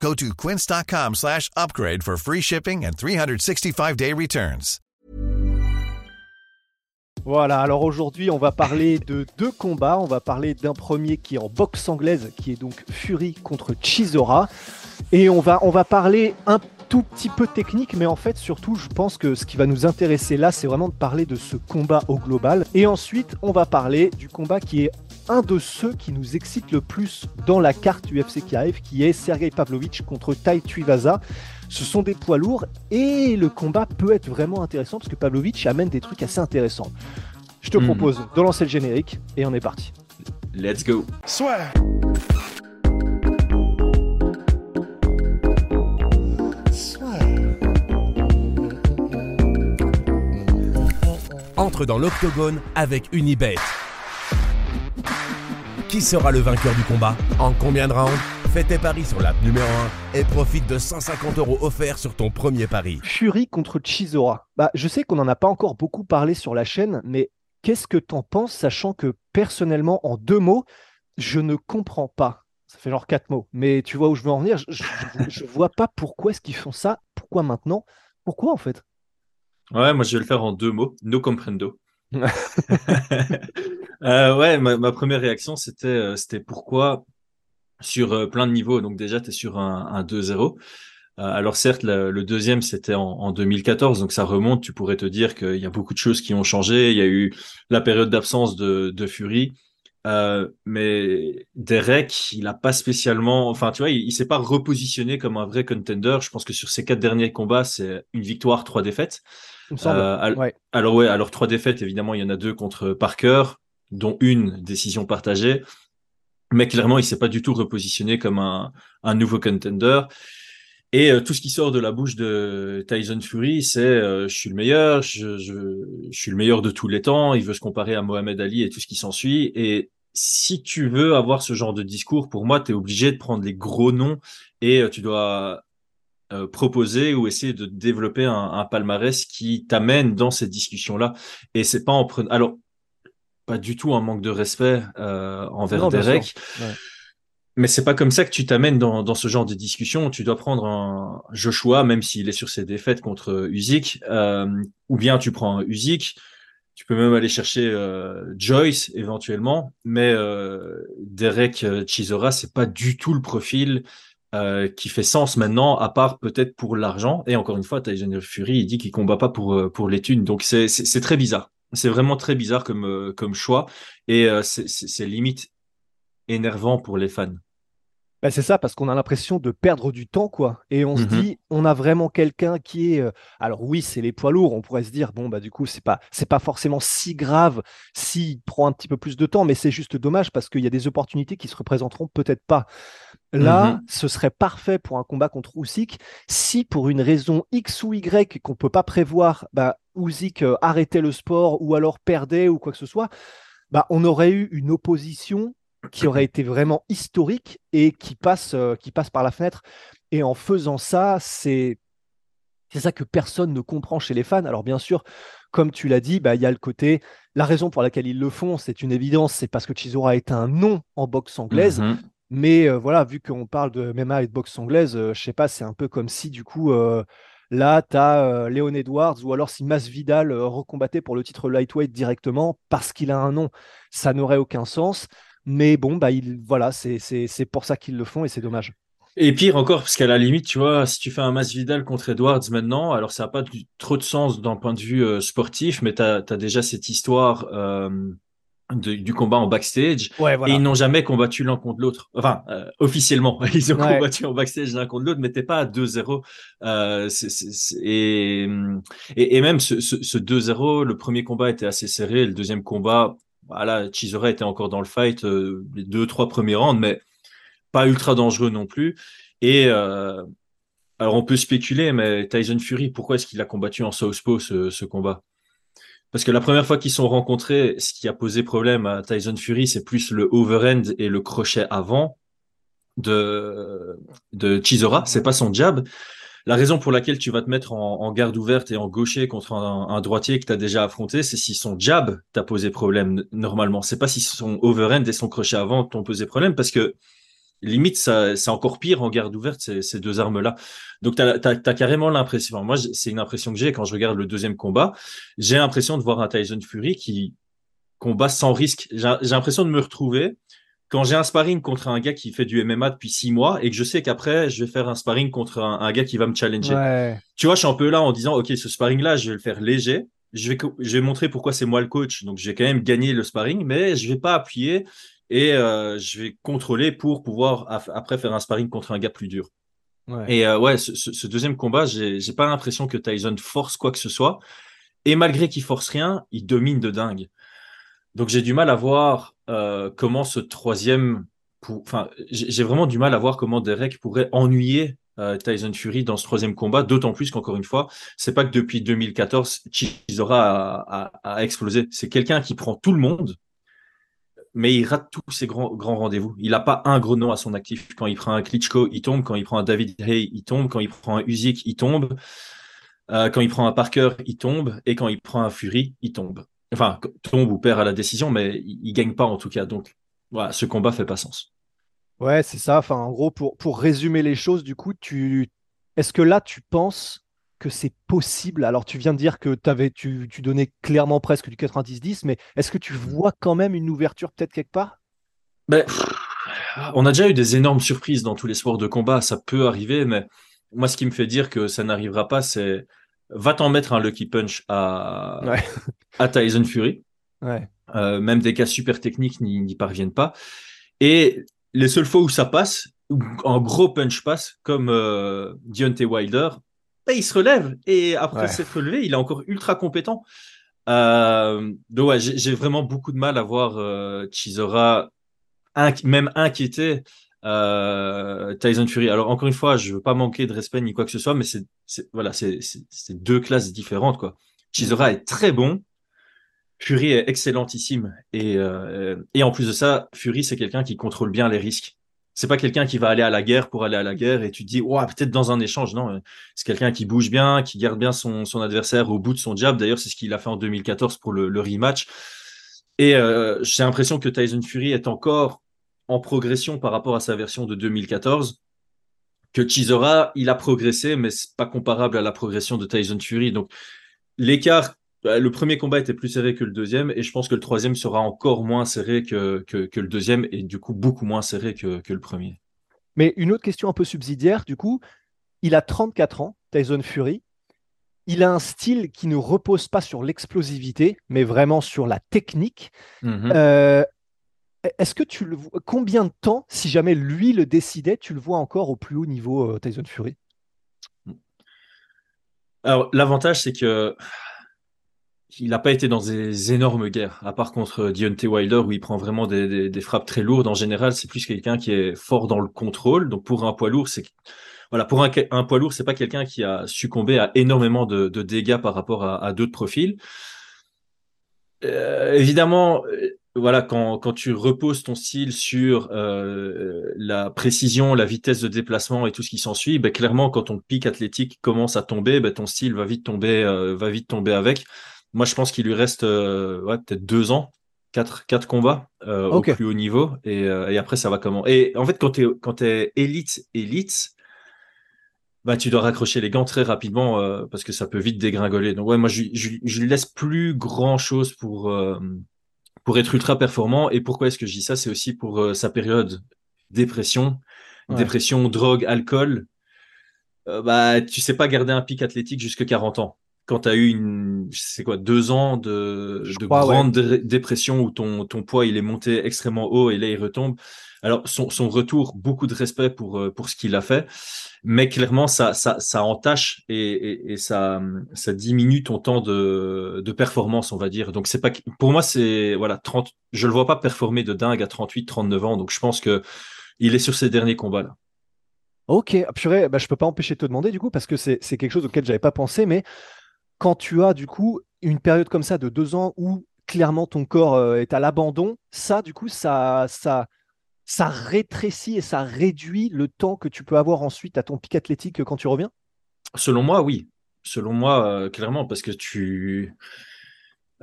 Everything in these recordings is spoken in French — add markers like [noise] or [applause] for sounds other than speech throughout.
Go to quince.com slash upgrade for free shipping and 365-day returns. Voilà, alors aujourd'hui on va parler de deux combats. On va parler d'un premier qui est en boxe anglaise, qui est donc Fury contre Chisora. Et on va, on va parler un tout petit peu technique, mais en fait surtout je pense que ce qui va nous intéresser là, c'est vraiment de parler de ce combat au global. Et ensuite on va parler du combat qui est un de ceux qui nous excite le plus dans la carte UFC qui arrive, qui est Sergei Pavlovich contre Tai Tuivasa. Ce sont des poids lourds et le combat peut être vraiment intéressant parce que Pavlovich amène des trucs assez intéressants. Je te Mhm. propose de lancer le générique et on est parti. Let's go. Soit. entre dans l'octogone avec Unibet. Qui sera le vainqueur du combat En combien de rounds Fais tes paris sur l'app numéro 1 et profite de 150 euros offerts sur ton premier pari. Fury contre Chisora. Bah, je sais qu'on n'en a pas encore beaucoup parlé sur la chaîne, mais qu'est-ce que t'en penses, sachant que personnellement, en deux mots, je ne comprends pas. Ça fait genre quatre mots, mais tu vois où je veux en venir. Je, je, je vois pas pourquoi est-ce qu'ils font ça, pourquoi maintenant, pourquoi en fait? Ouais, moi je vais le faire en deux mots. No comprendo. [laughs] Euh, ouais, ma, ma première réaction c'était euh, c'était pourquoi sur euh, plein de niveaux. Donc déjà tu es sur un, un 2-0. Euh, alors certes le, le deuxième c'était en, en 2014, donc ça remonte. Tu pourrais te dire qu'il y a beaucoup de choses qui ont changé. Il y a eu la période d'absence de, de Fury. Euh, mais Derek, il a pas spécialement, enfin tu vois, il, il s'est pas repositionné comme un vrai contender. Je pense que sur ses quatre derniers combats, c'est une victoire, trois défaites. Euh, al- Ouais. Alors ouais, alors trois défaites, évidemment, il y en a deux contre Parker, dont une décision partagée. Mais clairement, il s'est pas du tout repositionné comme un, un nouveau contender. Et euh, tout ce qui sort de la bouche de Tyson Fury, c'est euh, je suis le meilleur, je, je, suis le meilleur de tous les temps. Il veut se comparer à Mohamed Ali et tout ce qui s'ensuit. Et si tu veux avoir ce genre de discours, pour moi, tu es obligé de prendre les gros noms et euh, tu dois proposer ou essayer de développer un, palmarès qui t'amène dans cette discussion-là. Et c'est pas en prenant. Alors, pas du tout un manque de respect euh, envers Non, Derek. Ouais. Mais c'est pas comme ça que tu t'amènes dans, dans ce genre de discussion. Tu dois prendre un Joshua, même s'il est sur ses défaites contre Usyk, euh, ou bien tu prends un Usyk. Tu peux même aller chercher euh, Joyce éventuellement, mais euh, Derek euh, Chisora, c'est pas du tout le profil euh, qui fait sens maintenant, à part peut-être pour l'argent. Et encore une fois, Tyson Fury, il dit qu'il combat pas pour euh, pour les thunes, donc c'est très bizarre. C'est vraiment très bizarre comme euh, comme choix, et euh, c'est limite énervant pour les fans. Bah, c'est ça, parce qu'on a l'impression de perdre du temps, quoi. Et on se Mhm. dit, on a vraiment quelqu'un qui est. euh, Alors oui, c'est les poids lourds. On pourrait se dire, bon, bah du coup, c'est pas, c'est pas forcément si grave s'il prend un petit peu plus de temps, mais c'est juste dommage parce qu'il y a des opportunités qui se représenteront peut-être pas. Là, Mhm. ce serait parfait pour un combat contre Usyk si, pour une raison X ou Y qu'on peut pas prévoir, bah, Usyk euh, arrêtait le sport ou alors perdait ou quoi que ce soit. Bah, on aurait eu une opposition qui aurait été vraiment historique et qui passe, euh, qui passe par la fenêtre. Et en faisant ça, c'est c'est ça que personne ne comprend chez les fans. Alors bien sûr, comme tu l'as dit, bah, il y a le côté, la raison pour laquelle ils le font, c'est une évidence, c'est parce que Chisora est un nom en boxe anglaise. Mhm. Mais euh, voilà, vu qu'on parle de MMA et de boxe anglaise, euh, je sais pas, c'est un peu comme si du coup, là, tu as Léon Edwards ou alors si Masvidal euh, recombattait pour le titre lightweight directement parce qu'il a un nom, ça n'aurait aucun sens. Mais bon, bah, il, voilà, c'est pour ça qu'ils le font et c'est dommage. Et pire encore, parce qu'à la limite, tu vois, si tu fais un Masvidal contre Edwards maintenant, alors ça n'a pas du- trop de sens d'un point de vue euh, sportif, mais tu as, déjà cette histoire euh, de- du combat en backstage. Ouais, Et ils n'ont jamais combattu l'un contre l'autre. Enfin, euh, officiellement, [laughs] ils ont Ouais. combattu en backstage l'un contre l'autre, mais t'es pas à 2-0. Euh, et, et, et même ce, ce, ce 2-0, le premier combat était assez serré, le deuxième combat, voilà, Chisora était encore dans le fight, euh, les deux, trois premiers rounds, mais pas ultra dangereux non plus. Et, Alors on peut spéculer, mais Tyson Fury, pourquoi est-ce qu'il a combattu en Southpaw ce, ce combat? Parce que la première fois qu'ils sont rencontrés, ce qui a posé problème à Tyson Fury, c'est plus le overhand et le crochet avant de, de Chisora, c'est pas son jab. La raison pour laquelle tu vas te mettre en, garde ouverte et en gaucher contre un, droitier que tu as déjà affronté, c'est si son jab t'a posé problème normalement. C'est pas si son overhand et son crochet avant t'ont posé problème parce que limite, c'est encore pire en garde ouverte, ces, deux armes-là. Donc, tu as, carrément l'impression, moi, c'est une impression que j'ai quand je regarde le deuxième combat, j'ai l'impression de voir un Tyson Fury qui combat sans risque. J'ai l'impression de me retrouver quand j'ai un sparring contre un gars qui fait du MMA depuis six mois et que je sais qu'après, je vais faire un sparring contre un, gars qui va me challenger. Tu vois, je suis un peu là en disant, OK, ce sparring-là, je vais le faire léger. Je vais, je vais montrer pourquoi c'est moi le coach. Donc, je vais quand même gagner le sparring, mais je vais pas appuyer et euh, je vais contrôler pour pouvoir après faire un sparring contre un gars plus dur. Et euh, ouais, ce, deuxième combat, j'ai pas l'impression que Tyson force quoi que ce soit. Et malgré qu'il force rien, il domine de dingue. Donc j'ai du mal à voir euh, comment ce troisième, enfin j'ai vraiment du mal à voir comment Derek pourrait ennuyer Tyson Fury dans ce troisième combat, d'autant plus qu'encore une fois, c'est pas que depuis 2014, Chisora a, a explosé. C'est quelqu'un qui prend tout le monde, mais il rate tous ses grands, grands rendez-vous. Il n'a pas un gros nom à son actif. Quand il prend un Klitschko, il tombe. Quand il prend un David Hay, il tombe. Quand il prend un Usyk, il tombe. Euh, quand il prend un Parker, il tombe. Et quand il prend un Fury, il tombe. Enfin, tombe ou perd à la décision, mais il, ne gagne pas en tout cas. Donc, voilà, ce combat fait pas sens. Ouais, c'est ça. Enfin, en gros, pour, pour résumer les choses, du coup, tu est-ce que là, tu penses que c'est possible Alors, tu viens de dire que avais, tu, tu donnais clairement presque du 90-10, mais est-ce que tu mmh. vois quand même une ouverture peut-être quelque part? Ben, On a déjà eu des énormes surprises dans tous les sports de combat, ça peut arriver, mais moi, ce qui me fait dire que ça n'arrivera pas, c'est va t'en mettre un lucky punch à, à Tyson Fury. Euh, même des cas super techniques n'y parviennent pas. Et les seules fois où ça passe, où un gros punch passe, comme euh, Deontay Wilder, bah, il se relève et après s'être relevé, il est encore ultra compétent. Euh, donc ouais, j'ai vraiment beaucoup de mal à voir euh, Chisora même inquiété euh, Tyson Fury. Alors encore une fois, je veux pas manquer de respect ni quoi que ce soit, mais c'est voilà, c'est deux classes différentes quoi. Chisora est très bon, Fury est excellentissime et euh, et en plus de ça, Fury c'est quelqu'un qui contrôle bien les risques c'est pas quelqu'un qui va aller à la guerre pour aller à la guerre et tu te dis peut-être dans un échange non c'est quelqu'un qui bouge bien qui garde bien son, son adversaire au bout de son jab. D'ailleurs c'est ce qu'il a fait en 2014 pour le, le rematch. Et euh, j'ai l'impression que Tyson Fury est encore en progression par rapport à sa version de 2014 que Chisora il a progressé mais c'est pas comparable à la progression de Tyson Fury. Donc l'écart le premier combat était plus serré que le deuxième, et je pense que le troisième sera encore moins serré que, que, le deuxième, et du coup beaucoup moins serré que, que, le premier. Mais une autre question un peu subsidiaire, du coup, il a 34 ans, Tyson Fury. Il a un style qui ne repose pas sur l'explosivité, mais vraiment sur la technique. Mhm. Euh, est-ce que tu le vois Combien de temps, si jamais lui le décidait, tu le vois encore au plus haut niveau, euh, Tyson Fury? Alors, l'avantage, c'est que il n'a pas été dans des énormes guerres, à part contre Deontay Wilder où il prend vraiment des, frappes très lourdes. En général, c'est plus quelqu'un qui est fort dans le contrôle. Donc pour un poids lourd, c'est voilà, pour un, poids lourd, c'est pas quelqu'un qui a succombé à énormément de, dégâts par rapport à, d'autres profils. Euh, évidemment, euh, voilà, quand, tu reposes ton style sur euh, la précision, la vitesse de déplacement et tout ce qui s'ensuit, ben clairement, quand ton pic athlétique commence à tomber, ben ton style va vite tomber, va vite tomber avec. Moi, je pense qu'il lui reste euh, peut-être deux ans, quatre, quatre combats euh, au plus haut niveau. Euh, et, après, ça va comment Et en fait, quand tu es élite, élite, bah, tu dois raccrocher les gants très rapidement parce que ça peut vite dégringoler. Donc, ouais, moi, je, je, lui laisse plus grand chose pour, pour être ultra performant. Et pourquoi est-ce que je dis ça? C'est aussi pour sa période dépression, dépression, drogue, alcool. bah, tu sais pas garder un pic athlétique jusque 40 ans quand tu as eu une, c'est quoi, deux ans de, de grande dépression où ton, ton poids il est monté extrêmement haut et là il retombe. Alors son, son retour, beaucoup de respect pour, euh, pour ce qu'il a fait, mais clairement ça, ça, ça entache et, et, et, ça, ça diminue ton temps de, de performance, on va dire. Donc c'est pas, pour moi c'est voilà 30, je le vois pas performer de dingue à 38, 39 ans. Donc je pense que il est sur ses derniers combats là. Ok, purée, bah, je peux pas empêcher de te demander du coup, parce que c'est quelque chose auquel j'avais pas pensé, mais quand tu as du coup une période comme ça de deux ans où clairement ton corps euh, est à l'abandon, ça du coup, ça, ça, rétrécit et ça réduit le temps que tu peux avoir ensuite à ton pic athlétique quand tu reviens? Selon moi, oui. Selon moi, euh, clairement, parce que tu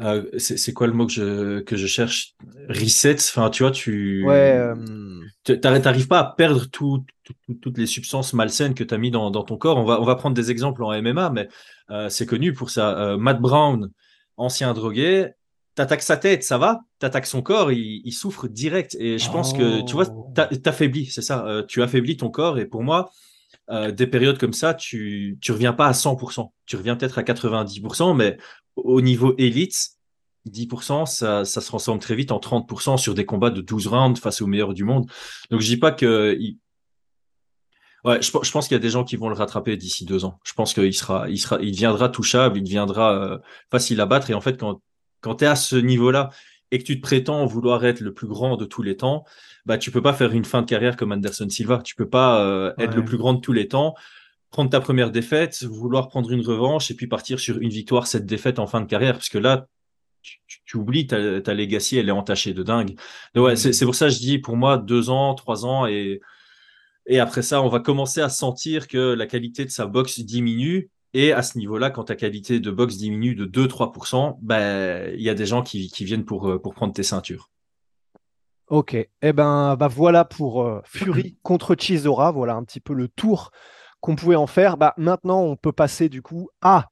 euh, c'est quoi le mot que je, que je cherche? Reset, enfin tu vois, tu ouais, euh... t'arrives pas à perdre tout, toutes les substances malsaines que tu as mis dans, dans, ton corps. On va, on va prendre des exemples en MMA, mais euh, c'est connu pour ça. Euh, Matt Brown, ancien drogué, t'attaques sa tête, ça va, t'attaques son corps, il, il, souffre direct. Et je pense que, tu vois, oh. t'affaiblis, c'est ça, tu affaiblis ton corps. Et pour moi, euh, des périodes comme ça, tu tu reviens pas à 100%. Tu reviens peut-être à 90%, mais au niveau élite, 10%, ça, ça se transforme très vite en 30% sur des combats de 12 rounds face aux meilleurs du monde. Donc je dis pas que... Ouais, je, je pense qu'il y a des gens qui vont le rattraper d'ici deux ans. Je pense qu'il sera, il sera, il deviendra touchable, il deviendra euh, facile à battre. Et en fait, quand, quand tu es à ce niveau-là et que tu te prétends vouloir être le plus grand de tous les temps, bah tu peux pas faire une fin de carrière comme Anderson Silva. Tu peux pas euh, être le plus grand de tous les temps, prendre ta première défaite, vouloir prendre une revanche et puis partir sur une victoire, cette défaite en fin de carrière, parce que là, tu, oublies ta, ta legacy, elle est entachée de dingue. Ouais, c'est pour ça que je dis, pour moi, deux ans, trois ans et et après ça, on va commencer à sentir que la qualité de sa boxe diminue. Et à ce niveau-là, quand ta qualité de boxe diminue de 2-3%, ben, il y a des gens qui, qui viennent pour, euh, pour prendre tes ceintures. Ok, eh ben bah voilà pour euh, Fury contre Chisora, voilà un petit peu le tour qu'on pouvait en faire. Bah, maintenant, on peut passer du coup à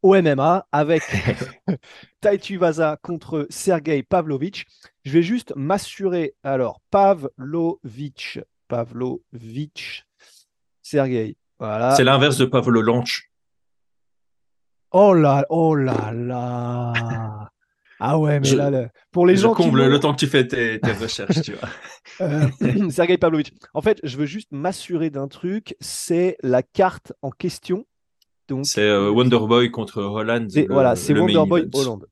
au MMA avec [laughs] Taitu Vaza contre Sergei Pavlovich. Je vais juste m'assurer. Alors, Pavlovich, Pavlovich, Sergei. Voilà. C'est l'inverse de Pavlo Lanch. Oh là, oh là là. Ah ouais, mais là, pour les gens comble le temps que tu fais tes, [laughs] recherches, tu vois. Euh, [clears throat] Sergei Pavlovich. En fait, je veux juste m'assurer d'un truc, c'est la carte en question. Donc, c'est euh, Wonderboy contre Holland. voilà, c'est Wonderboy Holland.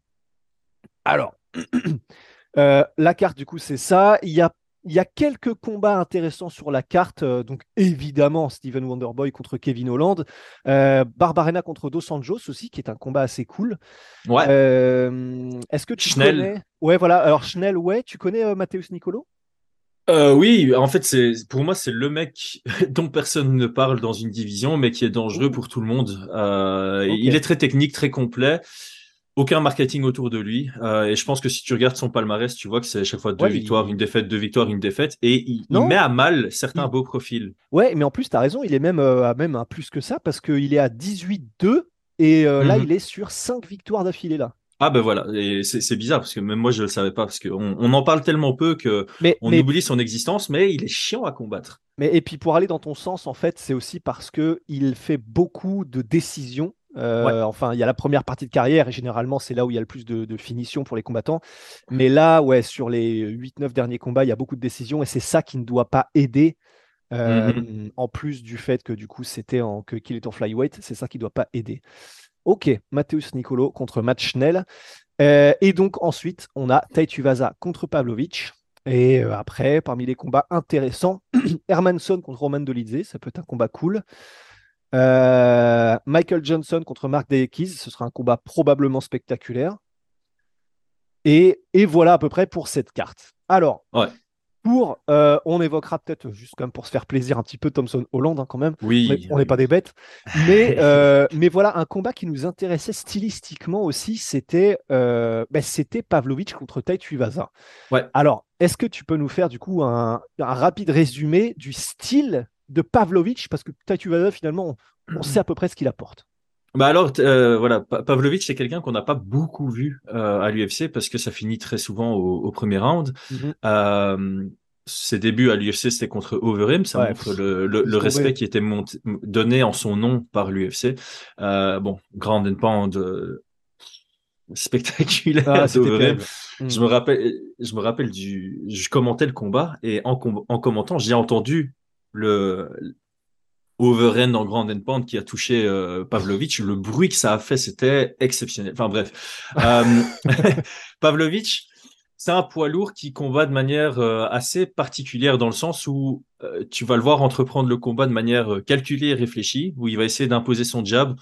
Alors, [clears throat] euh, la carte, du coup, c'est ça. Il y a il y a quelques combats intéressants sur la carte. Euh, donc, évidemment, Steven Wonderboy contre Kevin Holland. Euh, Barbarena contre Dos Anjos aussi, qui est un combat assez cool. Ouais. Euh, est-ce que tu connais? Ouais, voilà. Alors, Schnell, ouais. Tu connais Mathéus Nicolo? Oui, en fait, c'est pour moi c'est le mec [laughs] dont personne ne parle dans une division, mais qui est dangereux pour tout le monde. Il est très technique, très complet aucun marketing autour de lui. Euh, et je pense que si tu regardes son palmarès, tu vois que c'est à chaque fois deux victoires, une défaite, deux victoires, une défaite. Et il, met à mal certains beaux profils. Ouais, mais en plus, tu as raison, il est même euh, à même plus que ça parce qu'il est à 18-2 et euh, là, mhm. il est sur 5 victoires d'affilée là. Ah ben voilà, et c'est bizarre parce que même moi je le savais pas parce qu'on on en parle tellement peu que on oublie son existence, mais il est chiant à combattre. Mais et puis pour aller dans ton sens, en fait, c'est aussi parce que il fait beaucoup de décisions euh, enfin, il y a la première partie de carrière et généralement c'est là où il y a le plus de, finition pour les combattants. Mais là, ouais, sur les 8-9 derniers combats, il y a beaucoup de décisions et c'est ça qui ne doit pas aider. Euh, mm-hmm. En plus du fait que du coup c'était en que qu'il est en flyweight, c'est ça qui ne doit pas aider. Ok, Mateusz Nicolo contre Matt Schnell. Euh, et donc ensuite, on a Vaza contre Pavlovich. Et après, parmi les combats intéressants, [clears throat] Hermanson contre Roman Dolidze, ça peut être un combat cool. Euh, Michael Johnson contre Mark Dekiz, ce sera un combat probablement spectaculaire. Et, voilà à peu près pour cette carte. Alors, pour, euh, on évoquera peut-être, juste comme pour se faire plaisir un petit peu, Thompson Holland hein, quand même. Oui. On n'est pas des bêtes. Mais, [laughs] euh, mais voilà, un combat qui nous intéressait stylistiquement aussi, c'était ben, c'était Pavlovich contre Tai Tuivasa. Ouais. Alors, est-ce que tu peux nous faire du coup un, un rapide résumé du style de Pavlovich Parce que Vaza, finalement, on, sait à peu près ce qu'il apporte. Bah alors, euh, voilà, Pavlovich, c'est quelqu'un qu'on n'a pas beaucoup vu euh, à l'UFC parce que ça finit très souvent au, premier round. Mhm. Euh, ses débuts à l'UFC, c'était contre Overeem. Ça montre le, respect qui était donné en son nom par l'UFC. bon, Grand and Pound spectaculaire ah, Je me rappelle, je me rappelle du, je commentais le combat et en, en commentant, j'ai entendu le Overend en Grand Pound qui a touché euh, le bruit que ça a fait, c'était exceptionnel. Enfin bref, euh, [laughs] Pavlovich, c'est un poids lourd qui combat de manière euh, assez particulière dans le sens où euh, tu vas le voir entreprendre le combat de manière calculée et réfléchie, où il va essayer d'imposer son jab.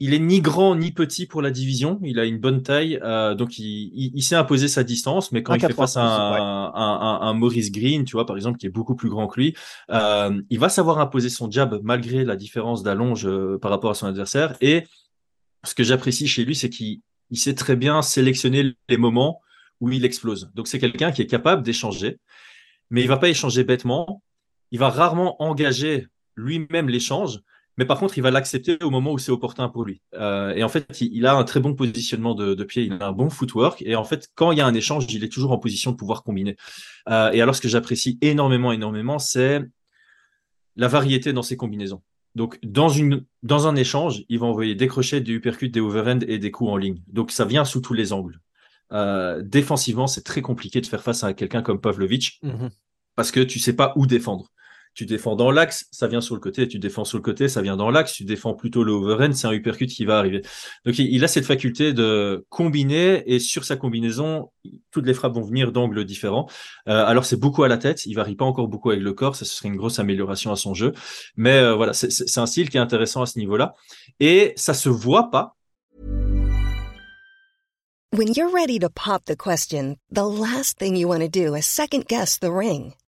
Il est ni grand ni petit pour la division, il a une bonne taille, donc il, sait imposer sa distance, mais quand il fait face à un, Maurice Green, tu vois, par exemple, qui est beaucoup plus grand que lui, il va savoir imposer son jab malgré la différence d'allonge par rapport à son adversaire. Et ce que j'apprécie chez lui, c'est qu'il sait très bien sélectionner les moments où il explose. Donc c'est quelqu'un qui est capable d'échanger, mais il va pas échanger bêtement. Il va rarement engager lui-même l'échange, mais par contre, il va l'accepter au moment où c'est opportun pour lui. Euh, et en fait, il, a un très bon positionnement de, pied, il a un bon footwork, et en fait, quand il y a un échange, il est toujours en position de pouvoir combiner. Euh, et alors, ce que j'apprécie énormément, énormément, c'est la variété dans ses combinaisons. Donc, dans, une, dans un échange, il va envoyer des crochets, des uppercuts, des overhand et des coups en ligne. Donc, ça vient sous tous les angles. Euh, défensivement, c'est très compliqué de faire face à quelqu'un comme Pavlovic mhm. parce que tu sais pas où défendre. Tu défends dans l'axe, ça vient sur le côté, tu défends sur le côté, ça vient dans l'axe, tu défends plutôt le overhand, c'est un uppercut qui va arriver. Donc il a cette faculté de combiner et sur sa combinaison, toutes les frappes vont venir d'angles différents. Euh, alors c'est beaucoup à la tête, il varie pas encore beaucoup avec le corps, ça serait une grosse amélioration à son jeu. Mais euh, voilà, c'est un style qui est intéressant à ce niveau-là et ça se voit pas When you're ready to pop the question, the last thing you want to do is second guess the ring.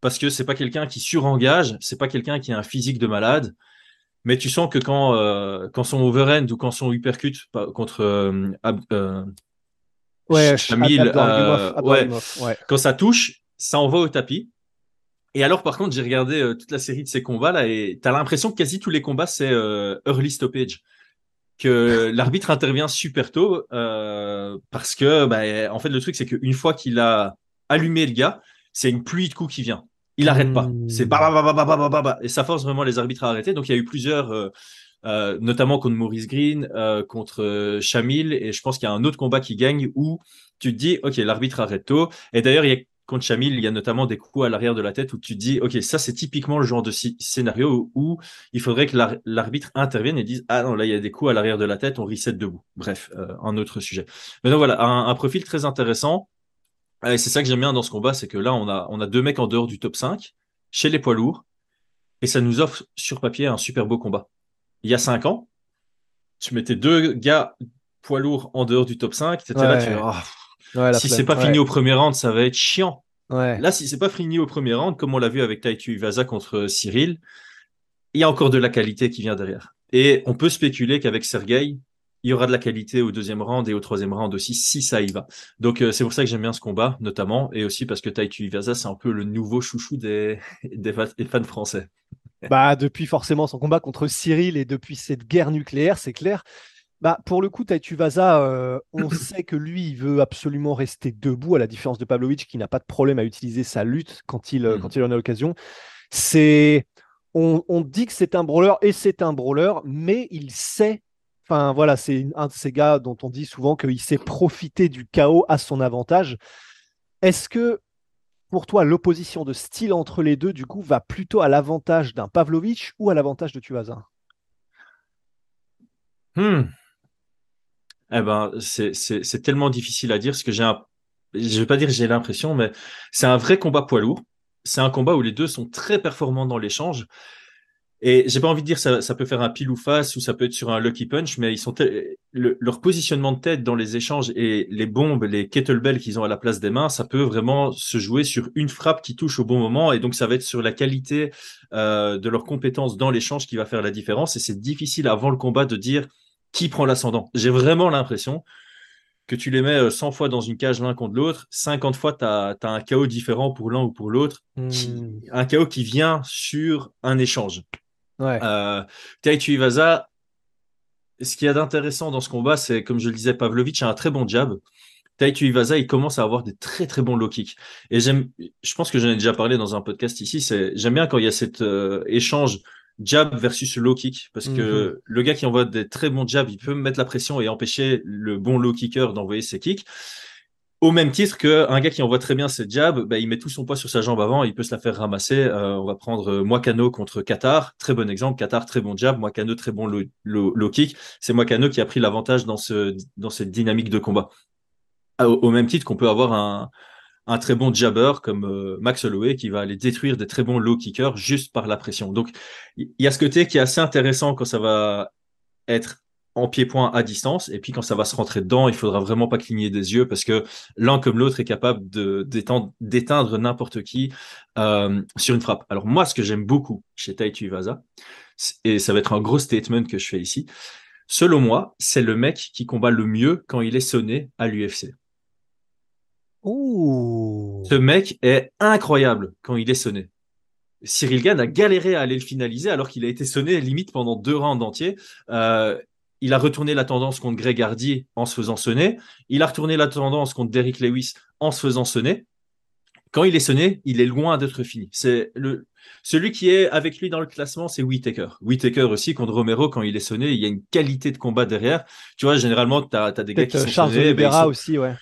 Parce que c'est pas quelqu'un qui surengage, c'est pas quelqu'un qui a un physique de malade, mais tu sens que quand, euh, quand son overhand ou quand son uppercut contre euh, euh, ouais, quand ça touche, ça envoie au tapis. Et alors, par contre, j'ai regardé toute la série de ces combats-là et tu as l'impression que quasi tous les combats, c'est early stoppage. Que [laughs] l'arbitre intervient super tôt parce que, bah, en fait, le truc, c'est qu'une fois qu'il a allumé le gars, c'est une pluie de coups qui vient il n'arrête pas. C'est bah, et ça force vraiment les arbitres à arrêter. Donc il y a eu plusieurs, euh, euh, notamment contre Maurice Green, euh, contre Chamil, et je pense qu'il y a un autre combat qui gagne où tu te dis, ok, l'arbitre arrête tôt. Et d'ailleurs, il y a contre Chamil, il y a notamment des coups à l'arrière de la tête où tu te dis, ok, ça c'est typiquement le genre de scénario où il faudrait que l'arbitre intervienne et dise, ah non, là il y a des coups à l'arrière de la tête, on reset debout. Bref, un autre sujet. Mais donc voilà, un profil très intéressant c'est ça que j'aime bien dans ce combat, c'est que là, on a, on a deux mecs en dehors du top 5, chez les poids lourds, et ça nous offre sur papier un super beau combat. Il y a cinq ans, tu mettais deux gars poids lourds en dehors du top 5, c'était là, tu oh, si c'est pas fini au premier round, ça va être chiant. Là, si c'est pas fini au premier round, comme on l'a vu avec Taitu Ivasa contre Cyril, il y a encore de la qualité qui vient derrière. Et on peut spéculer qu'avec Sergei, il y aura de la qualité au deuxième round et au troisième round aussi, si ça y va. Donc euh, c'est pour ça que j'aime bien ce combat, notamment, et aussi parce que Taitu Iwaza, c'est un peu le nouveau chouchou des, [laughs] des, fans français. [laughs] Bah, depuis forcément son combat contre Cyril et depuis cette guerre nucléaire, c'est clair. Bah, pour le coup, Taitu Vaza, euh, on [clears throat] sait que lui, il veut absolument rester debout, à la différence de Pavlovic, qui n'a pas de problème à utiliser sa lutte quand il, euh, mm. quand il en a l'occasion. C'est, on, on, dit que c'est un brawler et c'est un brawler, mais il sait Enfin, voilà, c'est un de ces gars dont on dit souvent qu'il sait profiter du chaos à son avantage. Est-ce que pour toi, l'opposition de style entre les deux, du coup, va plutôt à l'avantage d'un Pavlovich ou à l'avantage de Tuivasa hmm. Eh ben, c'est tellement difficile à dire, ce que j'ai. Je vais pas dire j'ai l'impression, mais c'est un vrai combat poids lourd. C'est un combat où les deux sont très performants dans l'échange. Et j'ai pas envie de dire ça, ça peut faire un pile ou face ou ça peut être sur un lucky punch, mais ils sont leur positionnement de tête dans les échanges et les bombes, les kettlebells qu'ils ont à la place des mains, ça peut vraiment se jouer sur une frappe qui touche au bon moment et donc ça va être sur la qualité euh, de leurs compétences dans l'échange qui va faire la différence. Et c'est difficile avant le combat de dire qui prend l'ascendant. J'ai vraiment l'impression que tu les mets 100 euh, fois dans une cage l'un contre l'autre, 50 fois tu as, un chaos différent pour l'un ou pour l'autre, hmm. un chaos qui vient sur un échange. Ouais. Euh, Iwaza, ce qu'il y a d'intéressant dans ce combat, c'est, comme je le disais, Pavlovic a un très bon jab. Taito Iwasa, il commence à avoir des très très bons low kicks. Et j'aime, je pense que j'en ai déjà parlé dans un podcast ici, c'est, j'aime bien quand il y a cet euh, échange jab versus low kick, parce que Mhm. le gars qui envoie des très bons jabs, il peut mettre la pression et empêcher le bon low kicker d'envoyer ses kicks. Au même titre qu'un gars qui envoie très bien ses jabs, bah, il met tout son poids sur sa jambe avant, il peut se la faire ramasser. Euh, on va prendre euh, Moicano contre Qatar, très bon exemple. Qatar, très bon jab, Moicano, très bon low, kick. C'est Moicano qui a pris l'avantage dans, ce, dans cette dynamique de combat. Au, au même titre qu'on peut avoir un, un très bon jabber comme euh, Max Holloway qui va aller détruire des très bons low kickers juste par la pression. Donc, il y a ce côté qui est assez intéressant quand ça va être en pied-point à distance. Et puis quand ça va se rentrer dedans, il faudra vraiment pas cligner des yeux parce que l'un comme l'autre est capable de d'éteindre, d'éteindre n'importe qui euh, sur une frappe. Alors moi, ce que j'aime beaucoup chez Taito Iwasa, c- et ça va être un gros statement que je fais ici, selon moi, c'est le mec qui combat le mieux quand il est sonné à l'UFC. Ce mec est incroyable quand il est sonné. Cyril Gann a galéré à aller le finaliser alors qu'il a été sonné limite pendant deux rounds entiers. Euh, il a retourné la tendance contre Greg Hardy en se faisant sonner. Il a retourné la tendance contre Derrick Lewis en se faisant sonner. Quand il est sonné, il est loin d'être fini. C'est le celui qui est avec lui dans le classement, c'est Whitaker. Whitaker aussi contre Romero quand il est sonné, il y a une qualité de combat derrière. Tu vois, généralement, tu as, des gars qui sont euh, Charles sonnés, ben, sont- aussi, ouais.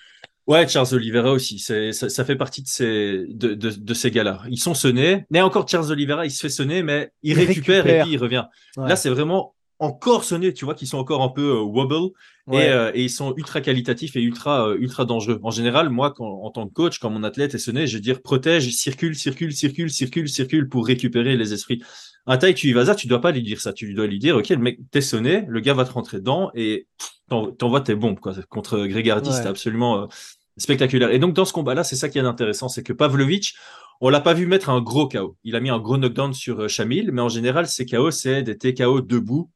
Ouais, Charles Oliveira aussi. Ça, ça fait partie de ces, de, de, de ces gars-là. Ils sont sonnés. Mais encore Charles Oliveira, il se fait sonner, mais il, Il récupère, et puis il revient. Ouais. Là, c'est vraiment encore sonné. Tu vois qu'ils sont encore un peu euh, wobble Ouais. et, euh, et ils sont ultra qualitatifs et ultra, euh, ultra dangereux. En général, moi, quand, en tant que coach, quand mon athlète est sonné, je vais dire protège, circule, circule, circule, circule, circule pour récupérer les esprits. Un taille, tu y vas ça, tu dois pas lui dire ça. Tu dois lui dire, OK, le mec, t'es sonné, le gars va te rentrer dedans et t'envoies tes bombes, quoi. Contre Grégardi, Ouais. c'était absolument, spectaculaire. Et donc, dans ce combat-là, c'est ça qui est intéressant, c'est que Pavlovich, on l'a pas vu mettre un gros KO. Il a mis un gros knockdown sur Shamil, mais en général, ces KO, c'est des TKO debout,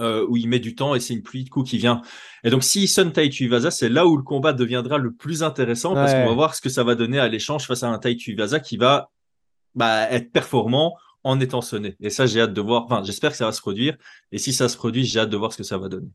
euh, où il met du temps et c'est une pluie de coups qui vient. Et donc, s'il sonne Taitu Ivasa, c'est là où le combat deviendra le plus intéressant parce Ouais. qu'on va voir ce que ça va donner à l'échange face à un Taitu Ivasa qui va bah, être performant en étant sonné. Et ça, j'ai hâte de voir. Enfin, j'espère que ça va se produire. Et si ça se produit, j'ai hâte de voir ce que ça va donner.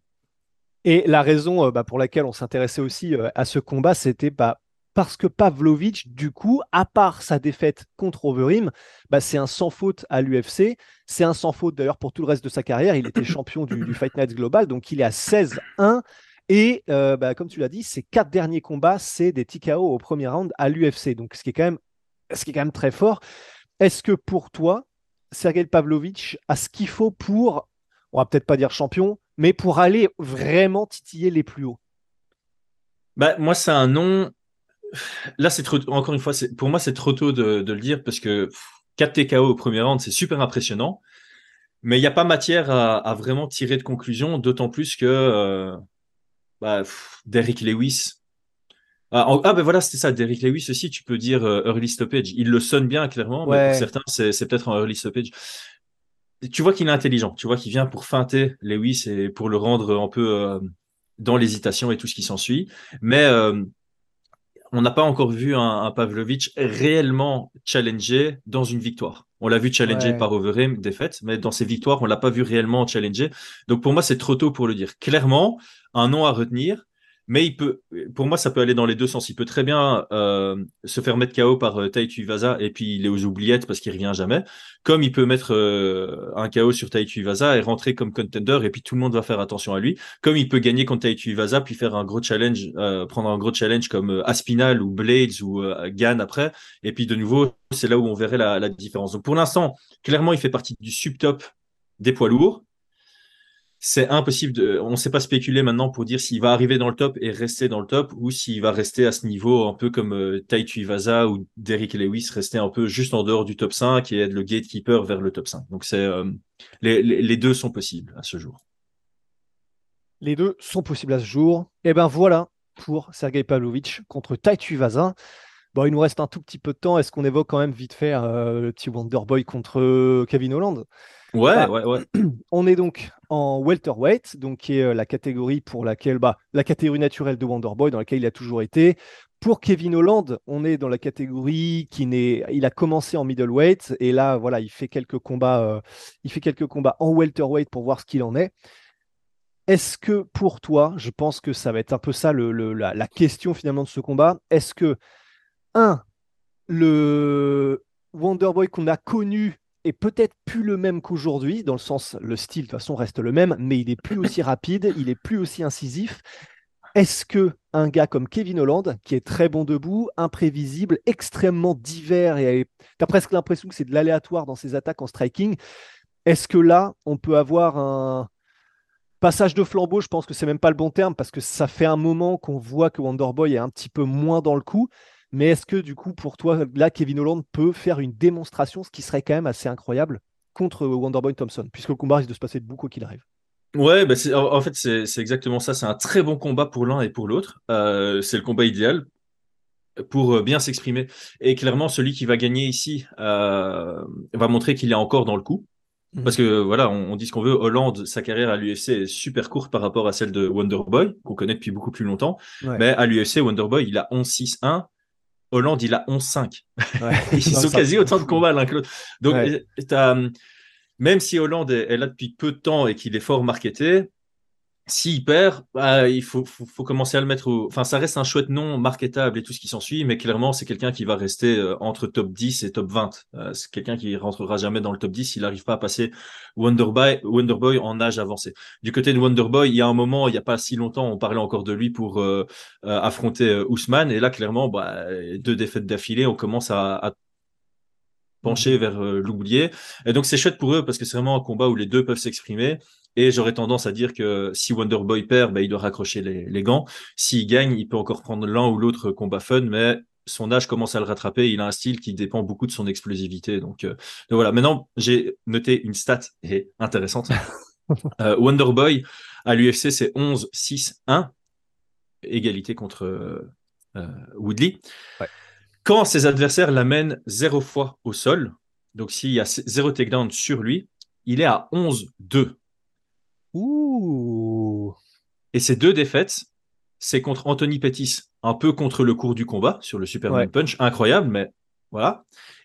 Et la raison euh, bah, pour laquelle on s'intéressait aussi euh, à ce combat, c'était bah, parce que Pavlovich, du coup, à part sa défaite contre Overeem, bah, c'est un sans faute à l'UFC. C'est un sans faute d'ailleurs pour tout le reste de sa carrière. Il était champion du, Fight Night Global, donc il est à 16-1. Et euh, bah, comme tu l'as dit, ses quatre derniers combats, c'est des TKO au premier round à l'UFC. Donc ce qui est quand même, ce qui est quand même très fort. Est-ce que pour toi, Sergei Pavlovich a ce qu'il faut pour, on va peut-être pas dire champion, mais pour aller vraiment titiller les plus hauts? Bah, moi, c'est un nom. Là, c'est trop. Encore une fois, pour moi, c'est trop tôt de, de le dire parce que pff, 4 TKO au premier round, c'est super impressionnant. Mais il n'y a pas matière à, à vraiment tirer de conclusion, d'autant plus que euh, bah, pff, Derrick Lewis. Ah, en- ah, ben voilà, c'était ça. Derrick Lewis aussi, tu peux dire euh, early stoppage. Il le sonne bien, clairement, mais pour certains, c'est c'est peut-être un early stoppage. Tu vois qu'il est intelligent. Tu vois qu'il vient pour feinter Lewis et pour le rendre un peu euh, dans l'hésitation et tout ce qui s'ensuit. Mais euh, on n'a pas encore vu un, un Pavlovich réellement challengé dans une victoire. On l'a vu challenger Ouais. par Overeem, défaite, mais dans ses victoires, on l'a pas vu réellement challenger. Donc pour moi, c'est trop tôt pour le dire. Clairement, un nom à retenir, mais il peut, pour moi, ça peut aller dans les deux sens. Il peut très bien euh, se faire mettre KO par euh, Taitu et puis il est aux oubliettes parce qu'il revient jamais. Comme il peut mettre euh, un KO sur Taitu Ivasa et rentrer comme contender et puis tout le monde va faire attention à lui. Comme il peut gagner contre Taitu Ivasa puis faire un gros challenge, euh, prendre un gros challenge comme Aspinal ou Blades ou Gann après. Et puis de nouveau, c'est là où on verrait la, la différence. Donc pour l'instant, clairement, il fait partie du subtop des poids lourds. C'est impossible de, on ne sait pas spéculer maintenant pour dire s'il va arriver dans le top et rester dans le top ou s'il va rester à ce niveau un peu comme euh, Taitu Ivasa ou Derrick Lewis, rester un peu juste en dehors du top 5 et être le gatekeeper vers le top 5. Donc c'est, euh, les, deux sont possibles à ce jour. Les deux sont possibles à ce jour. Et ben voilà pour Sergei Pavlovich contre Taitu Vazin. Bon, il nous reste un tout petit peu de temps. Est-ce qu'on évoque quand même vite fait euh, le petit Wonderboy contre euh, Kevin Holland? Ouais, Ah. ouais, ouais. [clears throat] On est donc en welterweight, donc qui est euh, la catégorie pour laquelle, bah, la catégorie naturelle de Wonderboy dans laquelle il a toujours été. Pour Kevin Holland, on est dans la catégorie qui n'est, il a commencé en middleweight et là, voilà, il fait quelques combats, euh, il fait quelques combats en welterweight pour voir ce qu'il en est. Est-ce que pour toi, je pense que ça va être un peu ça le, la, la, question finalement de ce combat, est-ce que, un, le Wonderboy qu'on a connu est peut-être plus le même qu'aujourd'hui, dans le sens, le style de façon reste le même, mais il est plus aussi rapide, il est plus aussi incisif. Est-ce que un gars comme Kevin Holland, qui est très bon debout, imprévisible, extrêmement divers, et tu as presque l'impression que c'est de l'aléatoire dans ses attaques en striking, est-ce que là, on peut avoir un passage de flambeau? Je pense que c'est même pas le bon terme, parce que ça fait un moment qu'on voit que Wonderboy est un petit peu moins dans le coup. Mais est-ce que du coup, pour toi, là, Kevin Holland peut faire une démonstration, ce qui serait quand même assez incroyable, contre Wonderboy Thompson, puisque le combat risque de se passer de beaucoup qu'il arrive? Ouais, bah en, fait, c'est exactement ça. C'est un très bon combat pour l'un et pour l'autre. Euh, c'est le combat idéal pour euh, bien s'exprimer. Et clairement, celui qui va gagner ici euh, va montrer qu'il est encore dans le coup. Mhm. Parce que voilà, on, dit ce qu'on veut. Hollande, sa carrière à l'UFC est super courte par rapport à celle de Wonderboy, qu'on connaît depuis beaucoup plus longtemps. Mais à l'UFC, Wonderboy, il a 11-6-1. Hollande, il a 11-5. [laughs] Ils sont quasi autant de combats l'un que l'autre. Donc, même si Hollande est, là depuis peu de temps et qu'il est fort marketé, s'il perd, bah, il faut, faut, commencer à le mettre au... Enfin, ça reste un chouette nom marketable et tout ce qui s'ensuit, mais clairement, c'est quelqu'un qui va rester euh, entre top 10 et top 20. Euh, c'est quelqu'un qui rentrera jamais dans le top 10 s'il n'arrive pas à passer Wonderboy, Wonderboy en âge avancé. Du côté de Wonderboy, il y a un moment, il n'y a pas si longtemps, on parlait encore de lui pour euh, affronter Ousmane, et là, clairement, bah, deux défaites d'affilée, on commence à, à pencher vers l'oublié. Et donc, c'est chouette pour eux parce que c'est vraiment un combat où les deux peuvent s'exprimer. Et j'aurais tendance à dire que si Wonderboy perd, bah, il doit raccrocher les, gants. S'il gagne, il peut encore prendre l'un ou l'autre combat fun, mais son âge commence à le rattraper. Il a un style qui dépend beaucoup de son explosivité. Donc, euh, voilà. Maintenant, j'ai noté une stat intéressante. [laughs] euh, Wonderboy à l'UFC, c'est 11-6-1, égalité contre euh, Woodley. Quand ses adversaires l'amènent zéro fois au sol, donc s'il y a zéro takedown sur lui, il est à 11-2. Ouh. Et ces deux défaites, c'est contre Anthony Pettis, un peu contre le cours du combat sur le Superman Punch, incroyable, mais voilà.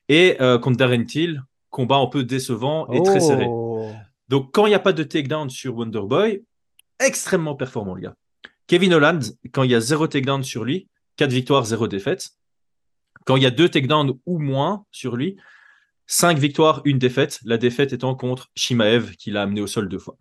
Et euh, contre Darren Till, combat un peu décevant et très serré. Oh. Donc quand il n'y a pas de takedown sur Wonderboy, extrêmement performant le gars. Kevin Holland, quand il y a zéro takedown sur lui, quatre victoires, zéro défaite. Quand il y a deux takedowns ou moins sur lui, cinq victoires, une défaite. La défaite étant contre Shimaev, qui l'a amené au sol deux fois.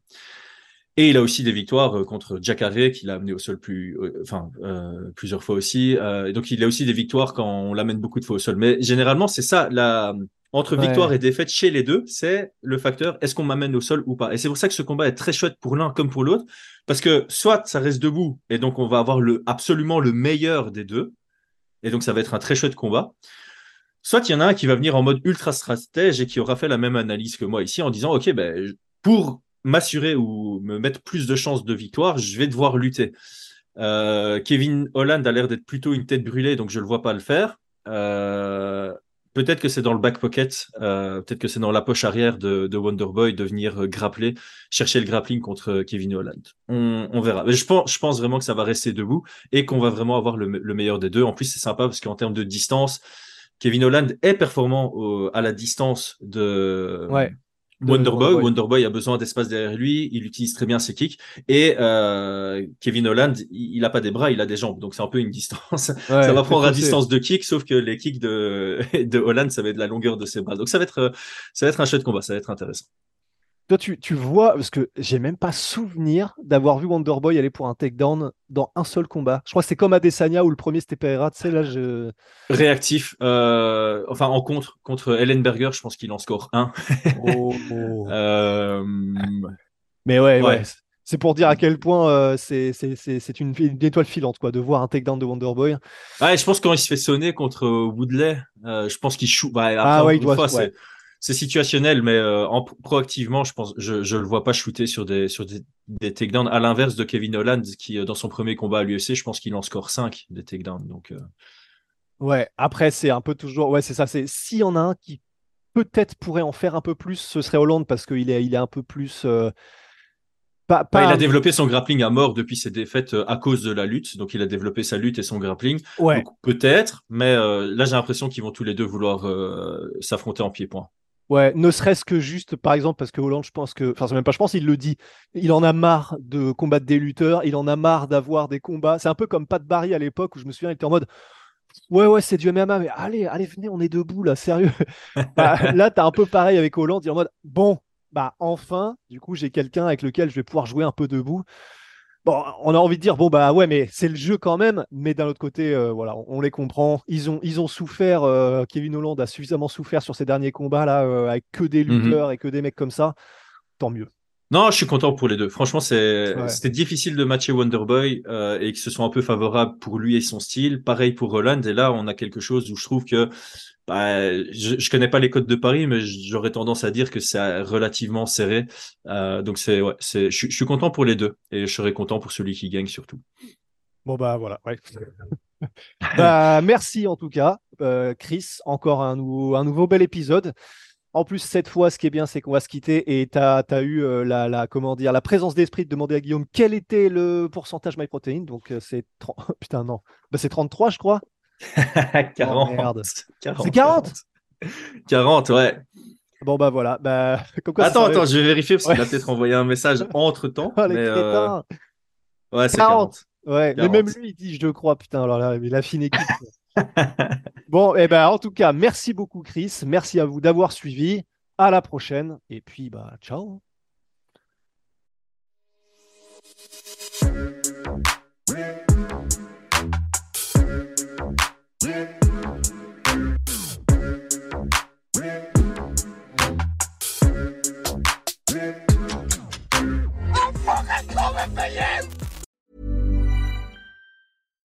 Et il a aussi des victoires euh, contre Jacare, qui l'a amené au sol plus, euh, enfin, euh, plusieurs fois aussi. donc, il a aussi des victoires quand on l'amène beaucoup de fois au sol. Mais généralement, c'est ça, la, entre victoire et défaite chez les deux, c'est le facteur est-ce qu'on m'amène au sol ou pas? Et c'est pour ça que ce combat est très chouette pour l'un comme pour l'autre, parce que soit ça reste debout, et donc on va avoir le, absolument le meilleur des deux, et donc ça va être un très chouette combat. Soit il y en a un qui va venir en mode ultra stratège et qui aura fait la même analyse que moi ici en disant, OK, ben, pour m'assurer ou me mettre plus de chances de victoire, je vais devoir lutter. Euh, Kevin Holland a l'air d'être plutôt une tête brûlée, donc je ne le vois pas le faire. Euh, peut-être que c'est dans le back pocket, euh, peut-être que c'est dans la poche arrière de, de Wonderboy de venir grappler, chercher le grappling contre Kevin Holland. On, verra. Je pense, vraiment que ça va rester debout et qu'on va vraiment avoir le, meilleur des deux. En plus, c'est sympa parce qu'en termes de distance, Kevin Holland est performant à la distance de. Wonderboy, Wonderboy a besoin d'espace derrière lui, il utilise très bien ses kicks. Et euh, Kevin Holland, il, n'a pas des bras, il a des jambes, donc c'est un peu une distance. [laughs] ça va prendre à distance de kick, sauf que les kicks de, [laughs] de Holland, ça va être la longueur de ses bras. Donc ça va être, ça va être un chouette combat, ça va être intéressant. Toi, tu, tu, vois, parce que j'ai même pas souvenir d'avoir vu Wonderboy aller pour un takedown dans un seul combat. Je crois que c'est comme Adesanya où le premier c'était Pereira, tu sais, là je. Réactif. Euh, enfin, en contre, contre Ellenberger, je pense qu'il en score un. oh, [laughs] euh... Mais ouais, ouais. C'est pour dire à quel point euh, c'est une, une, étoile filante, quoi, de voir un takedown de Wonderboy. Ouais, je pense quand il se fait sonner contre Woodley, euh, je pense qu'il choue. Bah, ah ouais, il doit. Fois, c'est situationnel, mais euh, en, proactivement, je pense, je, je le vois pas shooter sur des sur des, des takedowns. À l'inverse de Kevin Holland, qui euh, dans son premier combat à l'UFC, je pense qu'il en score 5 des takedowns. Donc euh. ouais, après c'est un peu toujours, ouais, c'est ça. C'est s'il y en a un qui peut-être pourrait en faire un peu plus, ce serait Holland parce qu'il est il est un peu plus pas, pas... il a développé son grappling à mort depuis ses défaites à cause de la lutte. Donc, il a développé sa lutte et son grappling. Ouais. Peut-être, mais là, j'ai l'impression qu'ils vont tous les deux vouloir s'affronter en pied-point. Ouais, ne serait-ce que juste, par exemple, parce que Hollande, je pense que, enfin, c'est même pas, je pense, il le dit, il en a marre de combattre des lutteurs, il en a marre d'avoir des combats. C'est un peu comme Pat Barry à l'époque où je me souviens, il était en mode, ouais, ouais, c'est du MMA, mais allez, allez, venez, on est debout là, sérieux. [laughs] bah, là, t'as un peu pareil avec Hollande, il est en mode, bon, bah, enfin, du coup, j'ai quelqu'un avec lequel je vais pouvoir jouer un peu debout. Bon, on a envie de dire, bon, bah ouais, mais c'est le jeu quand même. Mais d'un autre côté, euh, voilà, on, les comprend. Ils ont, ils ont souffert, euh, Kevin Holland a suffisamment souffert sur ces derniers combats là, euh, avec que des mhm. lutteurs et que des mecs comme ça. Tant mieux. Non, je suis content pour les deux. Franchement, c'est, c'était difficile de matcher Wonderboy et que ce soit un peu favorable pour lui et son style. Pareil pour Roland. Et là, on a quelque chose où je trouve que bah, je, je connais pas les codes de Paris, mais j'aurais tendance à dire que c'est relativement serré. Euh, donc c'est, ouais, c'est, je, suis content pour les deux et je serais content pour celui qui gagne surtout. Bon bah voilà. Ouais. [laughs] bah, merci en tout cas, euh, Chris. Encore un nouveau, un nouveau bel épisode. En plus, cette fois, ce qui est bien, c'est qu'on va se quitter et tu as, as, eu euh, la, la, comment dire, la présence d'esprit de demander à Guillaume quel était le pourcentage MyProtein. Donc, euh, c'est [laughs] Putain, non. Bah, c'est 33, je crois. [laughs] 40. C'est 40 40, ouais. Bon, bah voilà. Bah, [laughs] attends, attends, je vais vérifier parce qu'il a peut-être envoyé un message entre temps. Oh, mais euh... Ouais, c'est 40. Ouais, mais même lui, il dit je crois. Putain, alors là, il a fine équipe. Bon, eh ben, en tout cas, merci beaucoup, Chris. Merci à vous d'avoir suivi. À la prochaine. Et puis, bah, ciao.